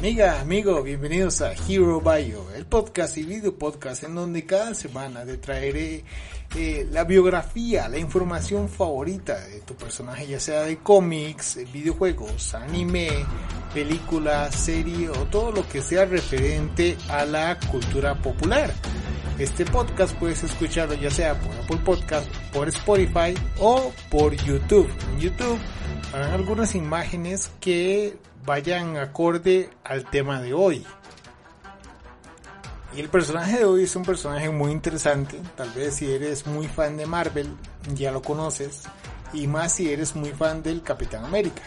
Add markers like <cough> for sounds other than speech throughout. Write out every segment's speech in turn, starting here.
Amiga, amigo, bienvenidos a Hero Bio, el podcast y video podcast en donde cada semana te traeré eh, la biografía, la información favorita de tu personaje, ya sea de cómics, videojuegos, anime, película, serie o todo lo que sea referente a la cultura popular. Este podcast puedes escucharlo ya sea por Apple Podcast, por Spotify o por YouTube. En YouTube harán algunas imágenes que vayan acorde al tema de hoy. Y el personaje de hoy es un personaje muy interesante, tal vez si eres muy fan de Marvel ya lo conoces, y más si eres muy fan del Capitán América.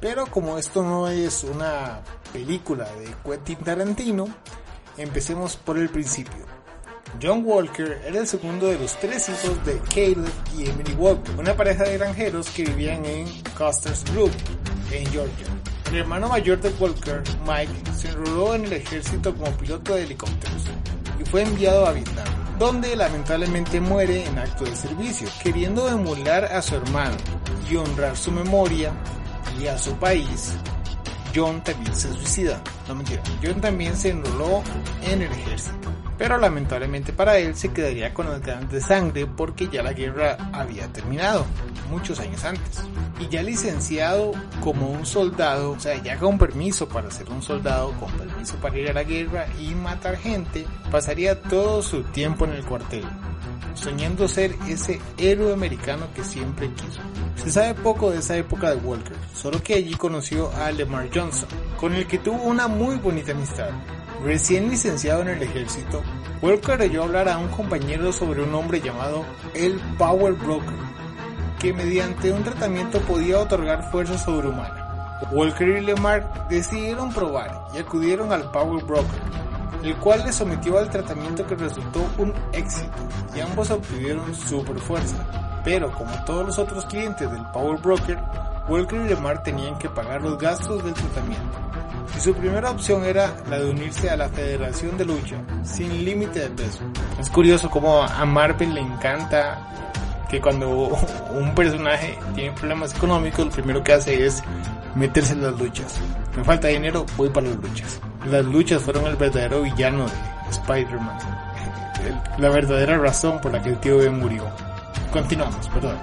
Pero como esto no es una película de Quentin Tarantino, empecemos por el principio. John Walker era el segundo de los tres hijos de Caleb y Emily Walker, una pareja de granjeros que vivían en Custer's Grove, en Georgia. El hermano mayor de Walker, Mike, se enroló en el ejército como piloto de helicópteros y fue enviado a Vietnam, donde lamentablemente muere en acto de servicio, queriendo emular a su hermano y honrar su memoria y a su país. John también se suicida, no mentira, John también se enroló en el ejército pero lamentablemente para él se quedaría con las ganas de sangre porque ya la guerra había terminado, muchos años antes. Y ya licenciado como un soldado, o sea, ya con permiso para ser un soldado, con permiso para ir a la guerra y matar gente, pasaría todo su tiempo en el cuartel, soñando ser ese héroe americano que siempre quiso. Se sabe poco de esa época de Walker, solo que allí conoció a Lemar Johnson, con el que tuvo una muy bonita amistad. Recién licenciado en el ejército, Walker oyó hablar a un compañero sobre un hombre llamado el Power Broker, que mediante un tratamiento podía otorgar fuerza sobrehumana. Walker y Lemar decidieron probar y acudieron al Power Broker, el cual les sometió al tratamiento que resultó un éxito y ambos obtuvieron super fuerza. Pero como todos los otros clientes del Power Broker, Walker y Lemar tenían que pagar los gastos del tratamiento y su primera opción era la de unirse a la Federación de Lucha, sin límite de peso. Es curioso cómo a Marvel le encanta que cuando <laughs> un personaje tiene problemas económicos, lo primero que hace es meterse en las luchas. Me falta dinero, voy para las luchas. Las luchas fueron el verdadero villano de Spider-Man. La verdadera razón por la que el tío Ben murió. Continuamos, perdón.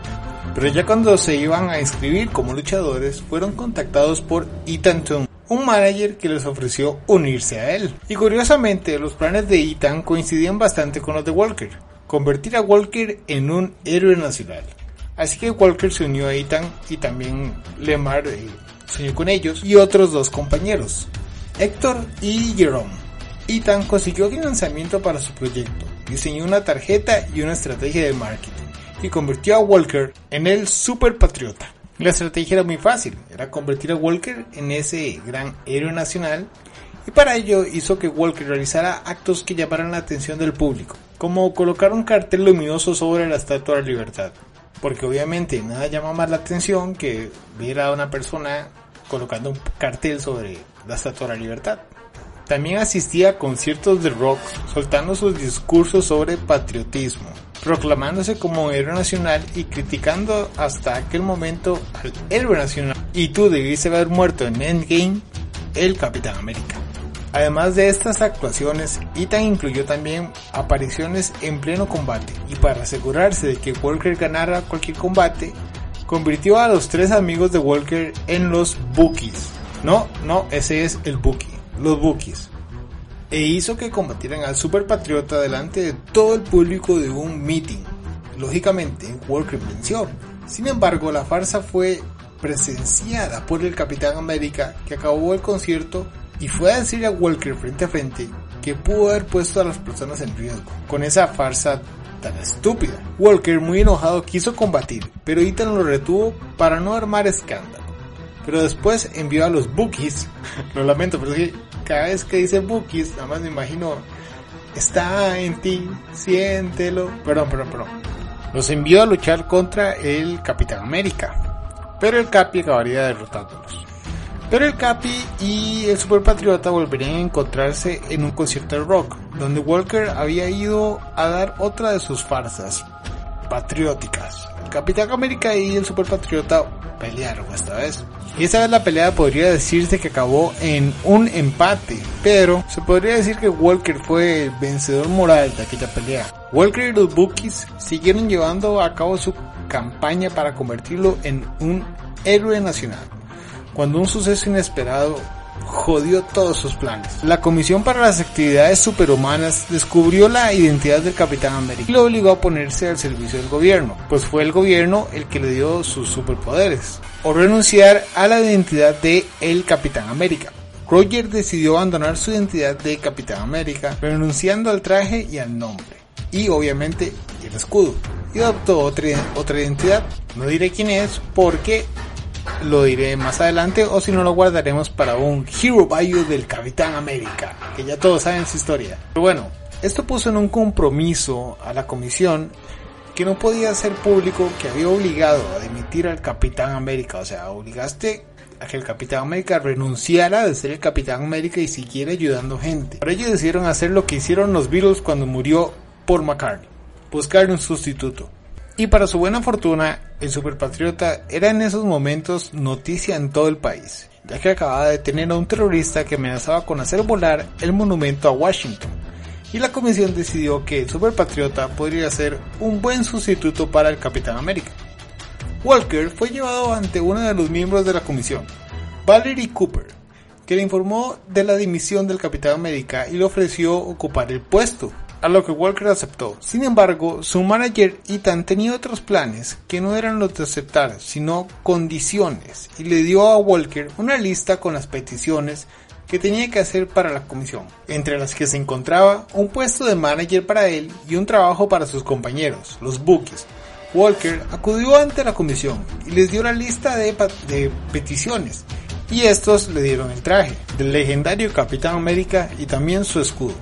Pero ya cuando se iban a inscribir como luchadores, fueron contactados por Ethan Toon, un manager que les ofreció unirse a él. Y curiosamente, los planes de Ethan coincidían bastante con los de Walker, convertir a Walker en un héroe nacional. Así que Walker se unió a Ethan y también Lemar eh, se unió con ellos y otros dos compañeros, Héctor y Jerome. Ethan consiguió financiamiento para su proyecto, diseñó una tarjeta y una estrategia de marketing y convirtió a Walker en el super patriota. La estrategia era muy fácil, era convertir a Walker en ese gran héroe nacional y para ello hizo que Walker realizara actos que llamaran la atención del público, como colocar un cartel luminoso sobre la Estatua de la Libertad, porque obviamente nada llama más la atención que ver a una persona colocando un cartel sobre la Estatua de la Libertad. También asistía a conciertos de rock soltando sus discursos sobre patriotismo, proclamándose como héroe nacional y criticando hasta aquel momento al héroe nacional. Y tú debiste haber muerto en Endgame, el Capitán América. Además de estas actuaciones, Ethan incluyó también apariciones en pleno combate y para asegurarse de que Walker ganara cualquier combate, convirtió a los tres amigos de Walker en los Bookies. No, no, ese es el Bookie, los Bookies e hizo que combatieran al superpatriota delante de todo el público de un meeting. Lógicamente, Walker venció. Sin embargo, la farsa fue presenciada por el Capitán América que acabó el concierto y fue a decirle a Walker frente a frente que pudo haber puesto a las personas en riesgo con esa farsa tan estúpida. Walker, muy enojado, quiso combatir, pero Ethan lo retuvo para no armar escándalo. Pero después envió a los Bookies, <laughs> lo lamento, pero sí, cada vez que dice Bookies, nada más me imagino, está en ti, siéntelo. Perdón, perdón, perdón. Los envió a luchar contra el Capitán América. Pero el Capi acabaría derrotándolos. Pero el Capi y el Super Patriota volverían a encontrarse en un concierto de rock, donde Walker había ido a dar otra de sus farsas patrióticas. El Capitán América y el Super Patriota pelearon esta vez. Y esta vez la pelea podría decirse que acabó en un empate, pero se podría decir que Walker fue el vencedor moral de aquella pelea. Walker y los Bookies siguieron llevando a cabo su campaña para convertirlo en un héroe nacional, cuando un suceso inesperado jodió todos sus planes. La Comisión para las Actividades Superhumanas descubrió la identidad del Capitán América y lo obligó a ponerse al servicio del gobierno, pues fue el gobierno el que le dio sus superpoderes, o renunciar a la identidad de el Capitán América. Roger decidió abandonar su identidad de Capitán América, renunciando al traje y al nombre, y obviamente el escudo, y adoptó otra, otra identidad. No diré quién es porque lo diré más adelante o si no lo guardaremos para un Hero Bio del Capitán América, que ya todos saben su historia. Pero bueno, esto puso en un compromiso a la comisión que no podía ser público que había obligado a dimitir al Capitán América, o sea, obligaste a que el Capitán América renunciara de ser el Capitán América y siguiera ayudando gente. Por ello decidieron hacer lo que hicieron los Beatles cuando murió Paul McCartney, buscar un sustituto. Y para su buena fortuna, el superpatriota era en esos momentos noticia en todo el país, ya que acababa de tener a un terrorista que amenazaba con hacer volar el monumento a Washington. Y la comisión decidió que el superpatriota podría ser un buen sustituto para el Capitán América. Walker fue llevado ante uno de los miembros de la comisión, Valerie Cooper, que le informó de la dimisión del Capitán América y le ofreció ocupar el puesto, a lo que Walker aceptó. Sin embargo, su manager Ethan tenía otros planes que no eran los de aceptar, sino condiciones, y le dio a Walker una lista con las peticiones que tenía que hacer para la comisión, entre las que se encontraba un puesto de manager para él y un trabajo para sus compañeros, los Bookies. Walker acudió ante la comisión y les dio la lista de, de peticiones, y estos le dieron el traje del legendario Capitán América y también su escudo.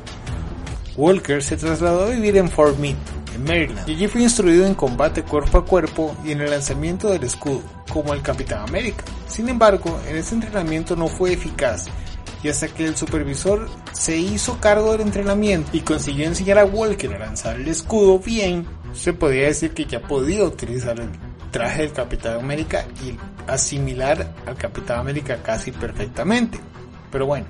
Walker se trasladó a vivir en Fort Meade, en Maryland, y allí fue instruido en combate cuerpo a cuerpo y en el lanzamiento del escudo, como el Capitán América. Sin embargo, en ese entrenamiento no fue eficaz, y hasta que el supervisor se hizo cargo del entrenamiento y consiguió enseñar a Walker a lanzar el escudo bien, se podía decir que ya podía utilizar el traje del Capitán América y asimilar al Capitán América casi perfectamente. Pero bueno,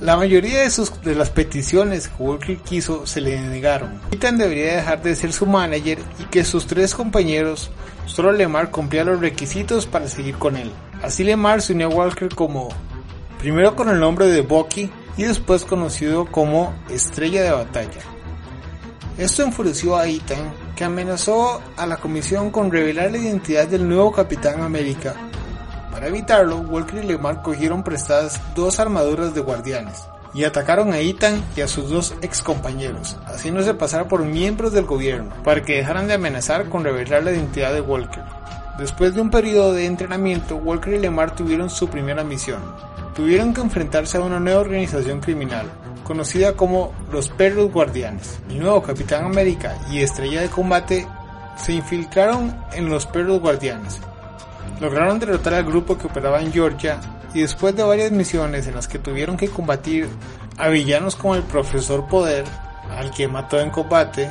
la mayoría de, sus, de las peticiones que Walker quiso se le negaron. Ethan debería dejar de ser su manager y que sus tres compañeros, solo Lemar cumplía los requisitos para seguir con él. Así Lemar se unió a Walker como, primero con el nombre de Bucky y después conocido como Estrella de Batalla. Esto enfureció a Ethan, que amenazó a la comisión con revelar la identidad del nuevo Capitán América para evitarlo, Walker y Lemar cogieron prestadas dos armaduras de guardianes y atacaron a Ethan y a sus dos ex compañeros, haciéndose pasar por miembros del gobierno, para que dejaran de amenazar con revelar la identidad de Walker. Después de un periodo de entrenamiento, Walker y Lemar tuvieron su primera misión. Tuvieron que enfrentarse a una nueva organización criminal, conocida como los Perros Guardianes. El nuevo Capitán América y Estrella de Combate se infiltraron en los Perros Guardianes, Lograron derrotar al grupo que operaba en Georgia y después de varias misiones en las que tuvieron que combatir a villanos como el Profesor Poder, al que mató en combate,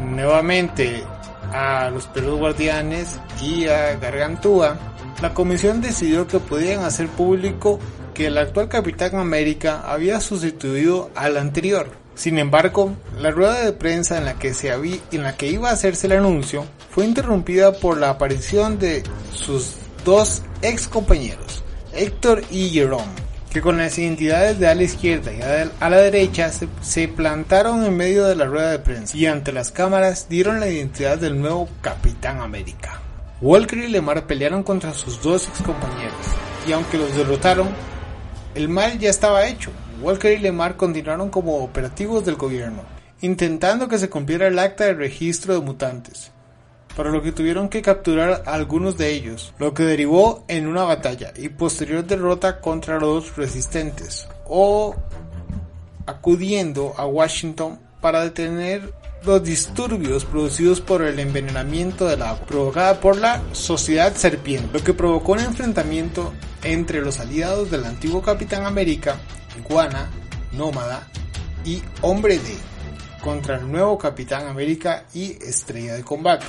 nuevamente a los perros guardianes y a Gargantúa, la comisión decidió que podían hacer público que el actual Capitán América había sustituido al anterior. Sin embargo, la rueda de prensa en la que, se en la que iba a hacerse el anuncio fue interrumpida por la aparición de sus dos ex compañeros, Héctor y Jerome, que con las identidades de a la izquierda y a la derecha se, se, plantaron en medio de la rueda de prensa y ante las cámaras dieron la identidad del nuevo Capitán América. Walker y Lemar pelearon contra sus dos ex compañeros y aunque los derrotaron, el mal ya estaba hecho. Walker y Lemar continuaron como operativos del gobierno, intentando que se cumpliera el acta de registro de mutantes para lo que tuvieron que capturar algunos de ellos, lo que derivó en una batalla y posterior derrota contra los resistentes, o acudiendo a Washington para detener los disturbios producidos por el envenenamiento del agua provocada por la Sociedad Serpiente, lo que provocó un enfrentamiento entre los aliados del antiguo Capitán América, Iguana, Nómada y Hombre D contra el nuevo Capitán América y Estrella de Combate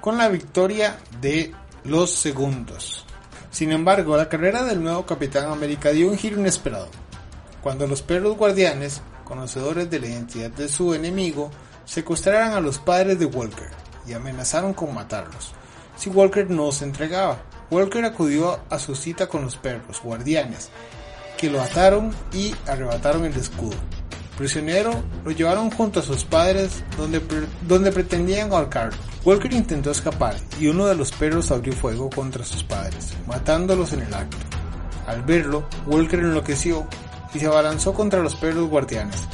con la victoria de los segundos. Sin embargo, la carrera del nuevo Capitán América dio un giro inesperado, cuando los perros guardianes, conocedores de la identidad de su enemigo, secuestraron a los padres de Walker y amenazaron con matarlos si Walker no se entregaba. Walker acudió a su cita con los perros guardianes, que lo ataron y arrebataron el escudo. Prisionero, lo llevaron junto a sus padres donde, donde pretendían ahorcarlo. Walker intentó escapar y uno de los perros abrió fuego contra sus padres, matándolos en el acto. Al verlo, Walker enloqueció y se abalanzó contra los perros guardianes,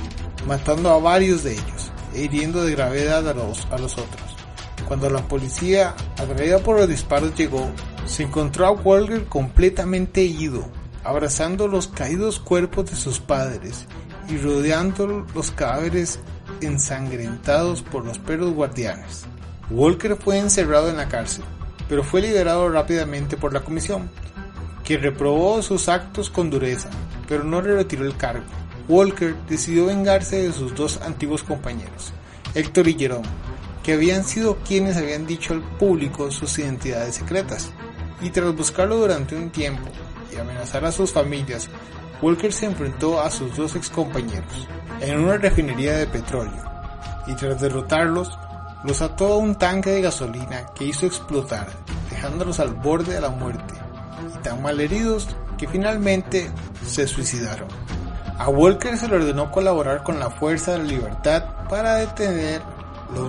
matando a varios de ellos e hiriendo de gravedad a los, otros. Cuando la policía, atraída por los disparos, llegó, se encontró a Walker completamente herido, abrazando los caídos cuerpos de sus padres y rodeando los cadáveres ensangrentados por los perros guardianes. Walker fue encerrado en la cárcel, pero fue liberado rápidamente por la comisión, que reprobó sus actos con dureza, pero no le retiró el cargo. Walker decidió vengarse de sus dos antiguos compañeros, Héctor y Jerome, que habían sido quienes habían dicho al público sus identidades secretas. Y tras buscarlo durante un tiempo y amenazar a sus familias, Walker se enfrentó a sus dos excompañeros en una refinería de petróleo y tras derrotarlos, los ató a un tanque de gasolina que hizo explotar, dejándolos al borde de la muerte y tan mal heridos que finalmente se suicidaron. A Walker se le ordenó colaborar con la Fuerza de la Libertad para detener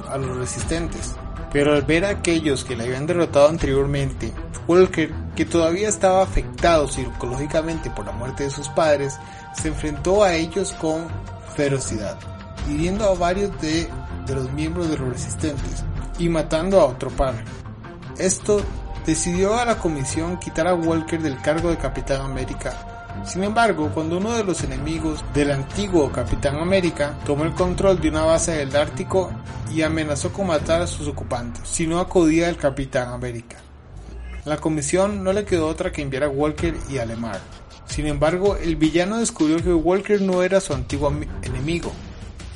a los resistentes. Pero al ver a aquellos que le habían derrotado anteriormente, Walker, que todavía estaba afectado psicológicamente por la muerte de sus padres, se enfrentó a ellos con ferocidad, hiriendo a varios de, los miembros de los resistentes y matando a otro padre. Esto decidió a la comisión quitar a Walker del cargo de Capitán América sin embargo, cuando uno de los enemigos del antiguo Capitán América tomó el control de una base del Ártico y amenazó con matar a sus ocupantes, si no acudía el Capitán América. La comisión no le quedó otra que enviar a Walker y a Lemar. Sin embargo, el villano descubrió que Walker no era su antiguo enemigo,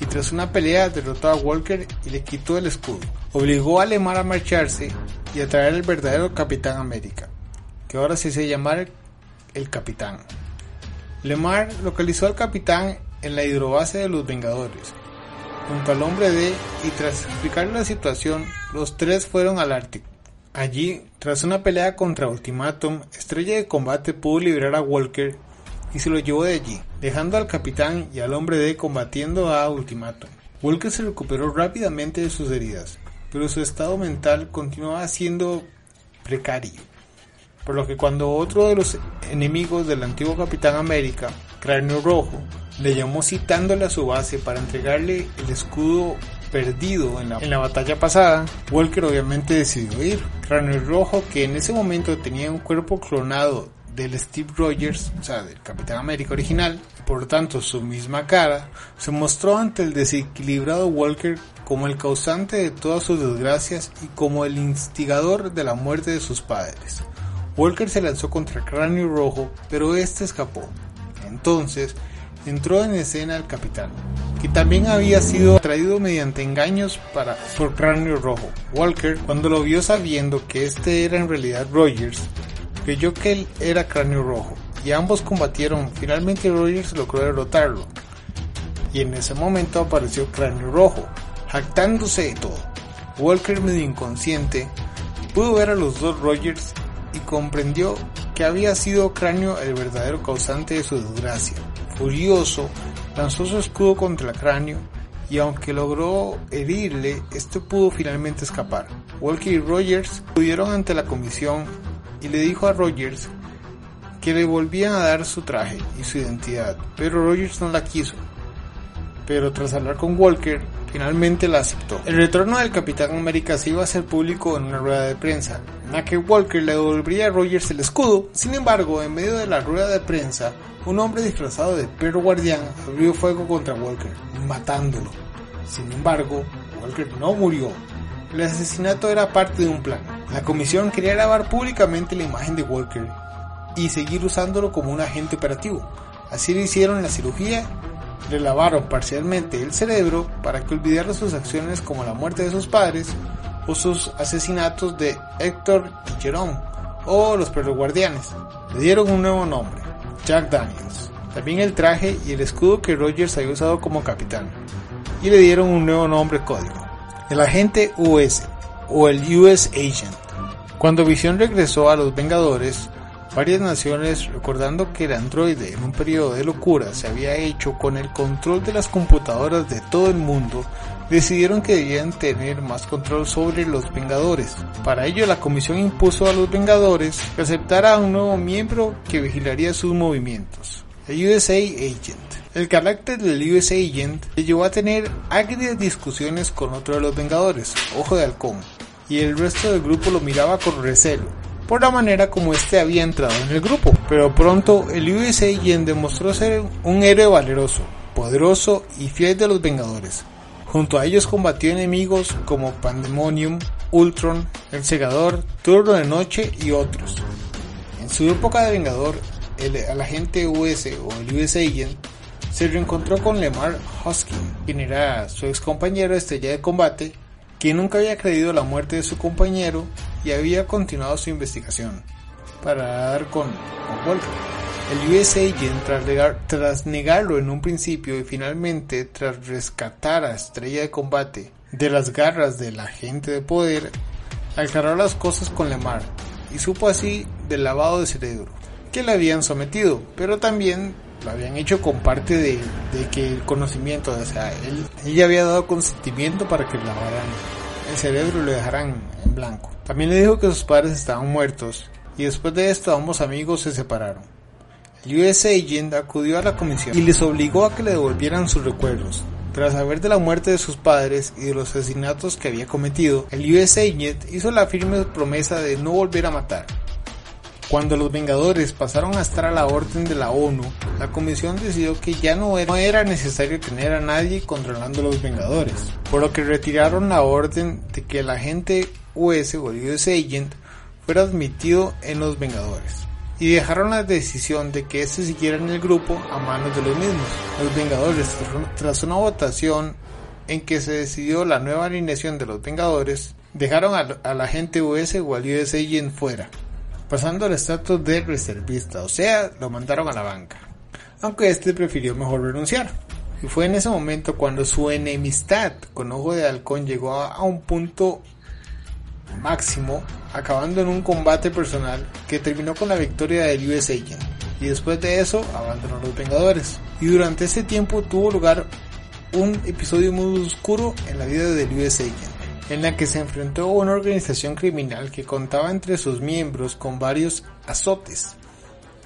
y tras una pelea derrotó a Walker y le quitó el escudo. Obligó a Lemar a marcharse y a traer al verdadero Capitán América, que ahora se hace llamar el Capitán. Lemar localizó al capitán en la hidrobase de los Vengadores, junto al hombre D, y tras explicarle la situación, los tres fueron al Ártico. Allí, tras una pelea contra Ultimatum, Estrella de Combate pudo liberar a Walker y se lo llevó de allí, dejando al capitán y al hombre D combatiendo a Ultimatum. Walker se recuperó rápidamente de sus heridas, pero su estado mental continuaba siendo precario por lo que cuando otro de los enemigos del antiguo Capitán América, Cráneo Rojo, le llamó citándole a su base para entregarle el escudo perdido en la, en la, batalla pasada, Walker obviamente decidió ir. Cráneo Rojo, que en ese momento tenía un cuerpo clonado del Steve Rogers, o sea, del Capitán América original, por tanto su misma cara, se mostró ante el desequilibrado Walker como el causante de todas sus desgracias y como el instigador de la muerte de sus padres. Walker se lanzó contra Cráneo Rojo, pero este escapó. Entonces, entró en escena el capitán, que también había sido atraído mediante engaños para, por Cráneo Rojo. Walker, cuando lo vio sabiendo que este era en realidad Rogers, creyó que él era Cráneo Rojo, y ambos combatieron. Finalmente Rogers logró derrotarlo, y en ese momento apareció Cráneo Rojo, jactándose de todo. Walker, medio inconsciente, pudo ver a los dos Rogers y comprendió que había sido Cráneo el verdadero causante de su desgracia. Furioso, lanzó su escudo contra cráneo y aunque logró herirle, este pudo finalmente escapar. Walker y Rogers pudieron ante la comisión y le dijo a Rogers que le volvían a dar su traje y su identidad, pero Rogers no la quiso. Pero tras hablar con Walker, finalmente la aceptó. El retorno del Capitán América se iba a hacer público en una rueda de prensa, en la que Walker le devolvería a Rogers el escudo. Sin embargo, en medio de la rueda de prensa, un hombre disfrazado de perro guardián abrió fuego contra Walker, matándolo. Sin embargo, Walker no murió. El asesinato era parte de un plan. La comisión quería grabar públicamente la imagen de Walker y seguir usándolo como un agente operativo. Así lo hicieron la cirugía le lavaron parcialmente el cerebro para que olvidara sus acciones como la muerte de sus padres o sus asesinatos de Héctor y Jerome, o los perros guardianes. Le dieron un nuevo nombre, Jack Daniels. También el traje y el escudo que Rogers había usado como capitán. Y le dieron un nuevo nombre código, el agente US o el US Agent. Cuando Visión regresó a los Vengadores, varias naciones, recordando que el androide en un periodo de locura se había hecho con el control de las computadoras de todo el mundo, decidieron que debían tener más control sobre los Vengadores. Para ello la comisión impuso a los Vengadores que aceptara a un nuevo miembro que vigilaría sus movimientos, el USA Agent. El carácter del USA Agent le llevó a tener agrias discusiones con otro de los Vengadores, Ojo de Halcón, y el resto del grupo lo miraba con recelo, por la manera como este había entrado en el grupo. Pero pronto el USA Agent demostró ser un héroe valeroso, poderoso y fiel de los Vengadores, Junto a ellos combatió enemigos como Pandemonium, Ultron, El Segador, Turno de Noche y otros. En su época de Vengador, el, agente US o el US Agent se reencontró con Lemar Hoskin, quien era su ex compañero estrella de combate, quien nunca había creído la muerte de su compañero y había continuado su investigación para dar con, Walker. El US Agent, tras, negarlo en un principio y finalmente tras rescatar a Estrella de Combate de las garras del agente de poder, aclaró las cosas con Lemar y supo así del lavado de cerebro que le habían sometido, pero también lo habían hecho con parte de, que el conocimiento, o sea, él, ella había dado consentimiento para que lavaran el cerebro y lo dejaran en blanco. También le dijo que sus padres estaban muertos y después de esto ambos amigos se separaron. El US Agent acudió a la comisión y les obligó a que le devolvieran sus recuerdos. Tras saber de la muerte de sus padres y de los asesinatos que había cometido, el US Agent hizo la firme promesa de no volver a matar. Cuando los Vengadores pasaron a estar a la orden de la ONU, la comisión decidió que ya no era necesario tener a nadie controlando los Vengadores, por lo que retiraron la orden de que el agente US o US Agent fuera admitido en los Vengadores y dejaron la decisión de que este siguiera en el grupo a manos de los mismos. Los Vengadores, tras una votación en que se decidió la nueva alineación de los Vengadores, dejaron a, la gente US o al US Agent fuera, pasando al estatus de reservista, o sea, lo mandaron a la banca, aunque este prefirió mejor renunciar. Y fue en ese momento cuando su enemistad con Ojo de Halcón llegó a un punto máximo, acabando en un combate personal que terminó con la victoria del US Agent. Y después de eso abandonó los Vengadores. Y durante ese tiempo tuvo lugar un episodio muy oscuro en la vida del US en la que se enfrentó a una organización criminal que contaba entre sus miembros con varios azotes.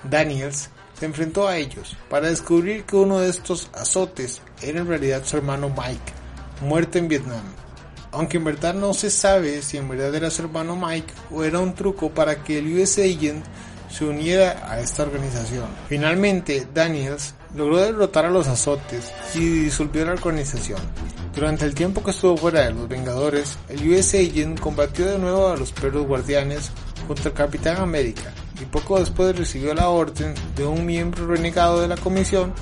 Daniels se enfrentó a ellos para descubrir que uno de estos azotes era en realidad su hermano Mike, muerto en Vietnam aunque en verdad no se sabe si en verdad era su hermano Mike o era un truco para que el US Agent se uniera a esta organización. Finalmente, Daniels logró derrotar a los azotes y disolvió la organización. Durante el tiempo que estuvo fuera de los Vengadores, el US Agent combatió de nuevo a los perros guardianes contra el Capitán América y poco después recibió la orden de un miembro renegado de la comisión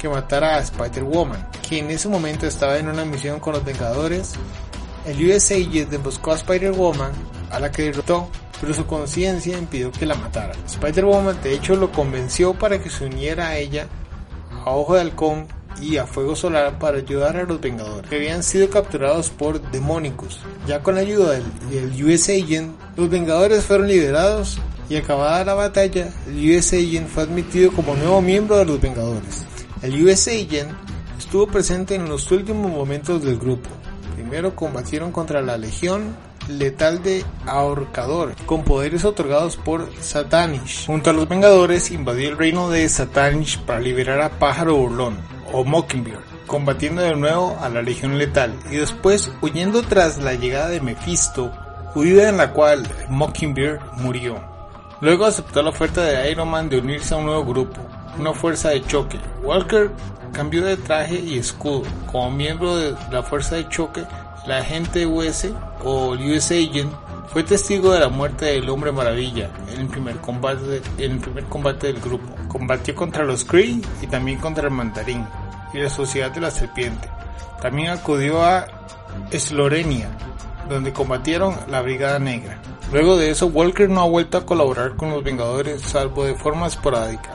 que matara a Spider-Woman, quien en ese momento estaba en una misión con los Vengadores el US Agent emboscó a Spider-Woman, a la que derrotó, pero su conciencia impidió que la matara. Spider-Woman de hecho lo convenció para que se uniera a ella, a Ojo de Halcón y a Fuego Solar para ayudar a los Vengadores, que habían sido capturados por Demonicus. Ya con la ayuda del, US Agent, los Vengadores fueron liberados y acabada la batalla, el US Agent fue admitido como nuevo miembro de los Vengadores. El US Agent estuvo presente en los últimos momentos del grupo, Primero combatieron contra la Legión letal de Ahorcador, con poderes otorgados por Satanish. Junto a los Vengadores invadió el reino de Satanish para liberar a Pájaro Burlón, o Mockingbird, combatiendo de nuevo a la Legión letal, y después huyendo tras la llegada de Mephisto, huida en la cual Mockingbird murió. Luego aceptó la oferta de Iron Man de unirse a un nuevo grupo, una fuerza de choque. Walker cambió de traje y escudo. Como miembro de la fuerza de choque, la agente US o US Agent fue testigo de la muerte del Hombre Maravilla en el primer combate, en el primer combate del grupo. Combatió contra los Kree y también contra el Mandarín y la Sociedad de la Serpiente. También acudió a Eslorenia, donde combatieron la Brigada Negra. Luego de eso, Walker no ha vuelto a colaborar con los Vengadores salvo de forma esporádica,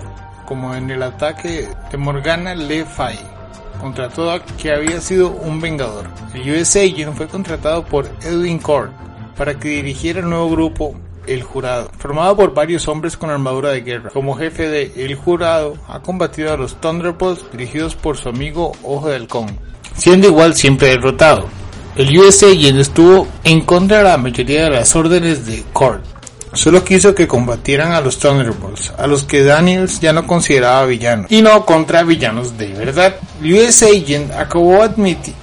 como en el ataque de Morgana Le Fay contra todo que había sido un Vengador. El US Agent fue contratado por Edwin Cord para que dirigiera el nuevo grupo el Jurado, formado por varios hombres con armadura de guerra. Como jefe de El Jurado, ha combatido a los Thunderbolts dirigidos por su amigo Ojo de Halcón, siendo igual siempre derrotado. El US Agent estuvo en contra de la mayoría de las órdenes de Cord. Solo quiso que combatieran a los Thunderbolts, a los que Daniels ya no consideraba villanos, y no contra villanos de verdad. El US Agent acabó admiti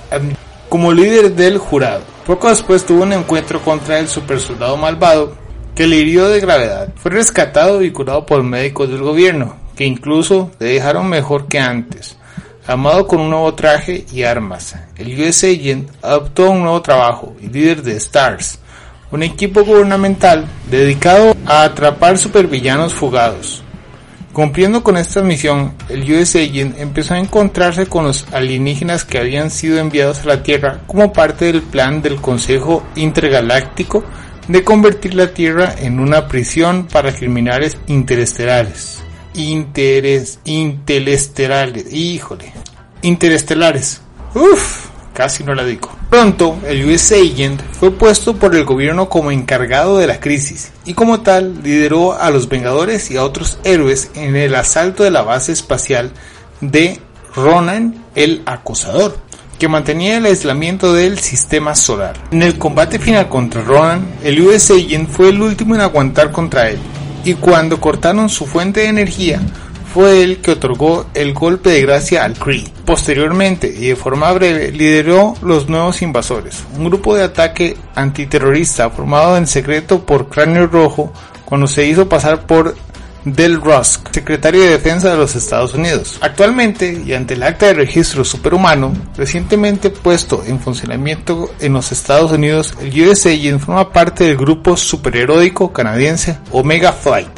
como líder del jurado. Poco después tuvo un encuentro contra el super soldado malvado, que le hirió de gravedad. Fue rescatado y curado por médicos del gobierno, que incluso le dejaron mejor que antes. Amado con un nuevo traje y armas, el US Agent adoptó un nuevo trabajo y líder de STARS, un equipo gubernamental dedicado a atrapar supervillanos fugados. Cumpliendo con esta misión, el US Agent empezó a encontrarse con los alienígenas que habían sido enviados a la Tierra como parte del plan del Consejo Intergaláctico de convertir la Tierra en una prisión para criminales interestelares. Interes, interestelares, híjole, interestelares. Uf, casi no la digo. Pronto, el US Agent fue puesto por el gobierno como encargado de la crisis y como tal lideró a los Vengadores y a otros héroes en el asalto de la base espacial de Ronan el Acosador que mantenía el aislamiento del sistema solar. En el combate final contra Ronan, el US Agent fue el último en aguantar contra él, y cuando cortaron su fuente de energía, fue él que otorgó el golpe de gracia al Kree. Posteriormente, y de forma breve, lideró los nuevos invasores, un grupo de ataque antiterrorista formado en secreto por Cráneo Rojo cuando se hizo pasar por Del Rusk, secretario de Defensa de los Estados Unidos. Actualmente, y ante el acta de registro superhumano, recientemente puesto en funcionamiento en los Estados Unidos, el US Agent forma parte del grupo superheroico canadiense Omega Flight,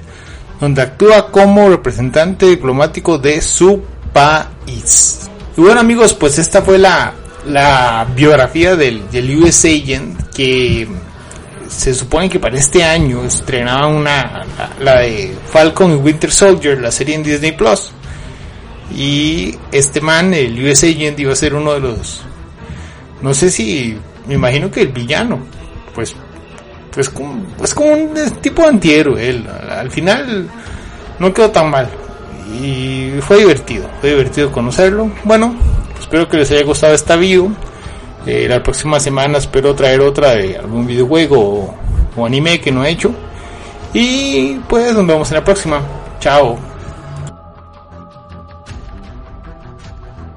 donde actúa como representante diplomático de su país. Y bueno amigos, pues esta fue la, la biografía del, del US Agent que se supone que para este año estrenaban una la, de Falcon y Winter Soldier, la serie en Disney Plus. Y este man, el US Agent, iba a ser uno de los. No sé si. Me imagino que el villano. Pues. Pues como, pues como un tipo de antihéroe. Él. Al final no quedó tan mal. Y fue divertido. Fue divertido conocerlo. Bueno, espero que les haya gustado esta video. Eh, la próxima semana espero traer otra de algún videojuego o, o anime que no he hecho. Y pues nos vemos en la próxima. Chao.